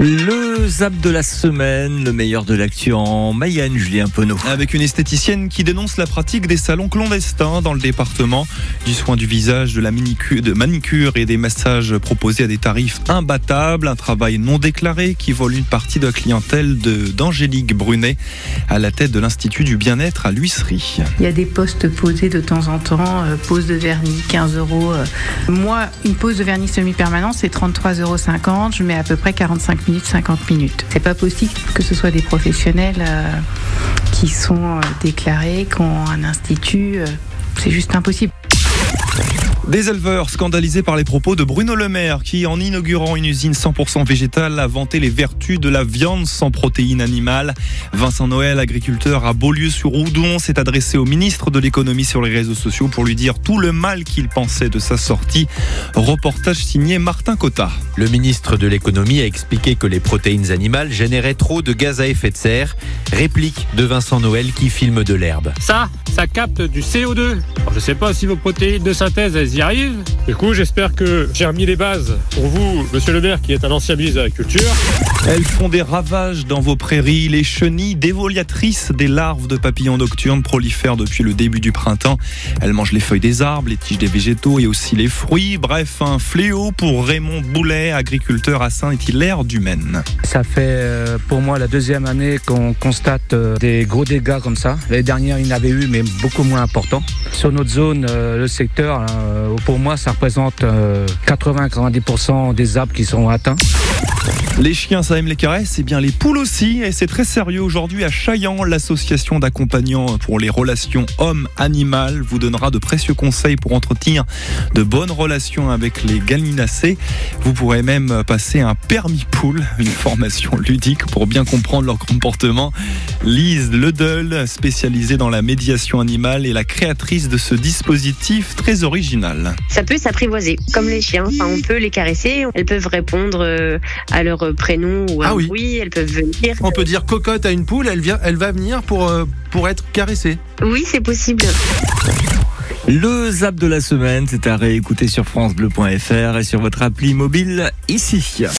Le zap de la semaine, le meilleur de l'actu en Mayenne, Julien Penaud. Avec une esthéticienne qui dénonce la pratique des salons clandestins dans le département, du soin du visage, de la manicure, de manicure et des massages proposés à des tarifs imbattables, un travail non déclaré qui vole une partie de la clientèle de, d'Angélique Brunet à la tête de l'Institut du bien-être à l'huisserie. Il y a des postes posés de temps en temps, euh, pose de vernis, 15 euros. euh. Moi, une pose de vernis semi-permanent, c'est 33,50 euros. Je mets à peu près 45 minutes, 50 minutes. C'est pas possible que ce soit des professionnels euh, qui sont euh, déclarés, qui ont un institut. euh, c'est juste impossible. Des éleveurs scandalisés par les propos de Bruno Le Maire qui, en inaugurant une usine 100% végétale, a vanté les vertus de la viande sans protéines animales. Vincent Noël, agriculteur à Beaulieu-sur-Oudon, s'est adressé au ministre de l'économie sur les réseaux sociaux pour lui dire tout le mal qu'il pensait de sa sortie. Reportage signé Martin Cotta. Le ministre de l'économie a expliqué que les protéines animales généraient trop de gaz à effet de serre. Réplique de Vincent Noël qui filme de l'herbe. Ça, ça capte du CO2. Alors, je sais pas si vos protéines de synthèse, elles y arrivent. Du coup, j'espère que j'ai remis les bases pour vous, monsieur le maire, qui est un ancien ministre de l'Agriculture. Elles font des ravages dans vos prairies. Les chenilles dévoliatrices des larves de papillons nocturnes prolifèrent depuis le début du printemps. Elles mangent les feuilles des arbres, les tiges des végétaux et aussi les fruits. Bref, un fléau pour Raymond Boulet, agriculteur à Saint-Hilaire du Maine? Ça fait euh, pour moi la deuxième année qu'on constate euh, des gros dégâts comme ça. L'année dernière, il y en avait eu, mais beaucoup moins importants. Sur notre zone, euh, le secteur, euh, pour moi, ça représente euh, 80-90% des arbres qui sont atteints. Les chiens, ça aime les caresses, et bien les poules aussi. Et c'est très sérieux aujourd'hui à Chaillan. L'association d'accompagnants pour les relations homme-animal vous donnera de précieux conseils pour entretenir de bonnes relations avec les gallinacés. Vous pourrez même passer un permis poule, une formation ludique pour bien comprendre leur comportement. Lise Ledel, spécialisée dans la médiation animale, est la créatrice de ce dispositif très original. Ça peut s'apprivoiser, comme les chiens. Enfin, on peut les caresser, elles peuvent répondre euh, à leur prénom ou à Ah oui. bruit, elles peuvent venir. On peut dire cocotte à une poule, elle, vient, elle va venir pour, euh, pour être caressée. Oui, c'est possible. Le zap de la semaine, c'est à réécouter sur FranceBleu.fr et sur votre appli mobile ici.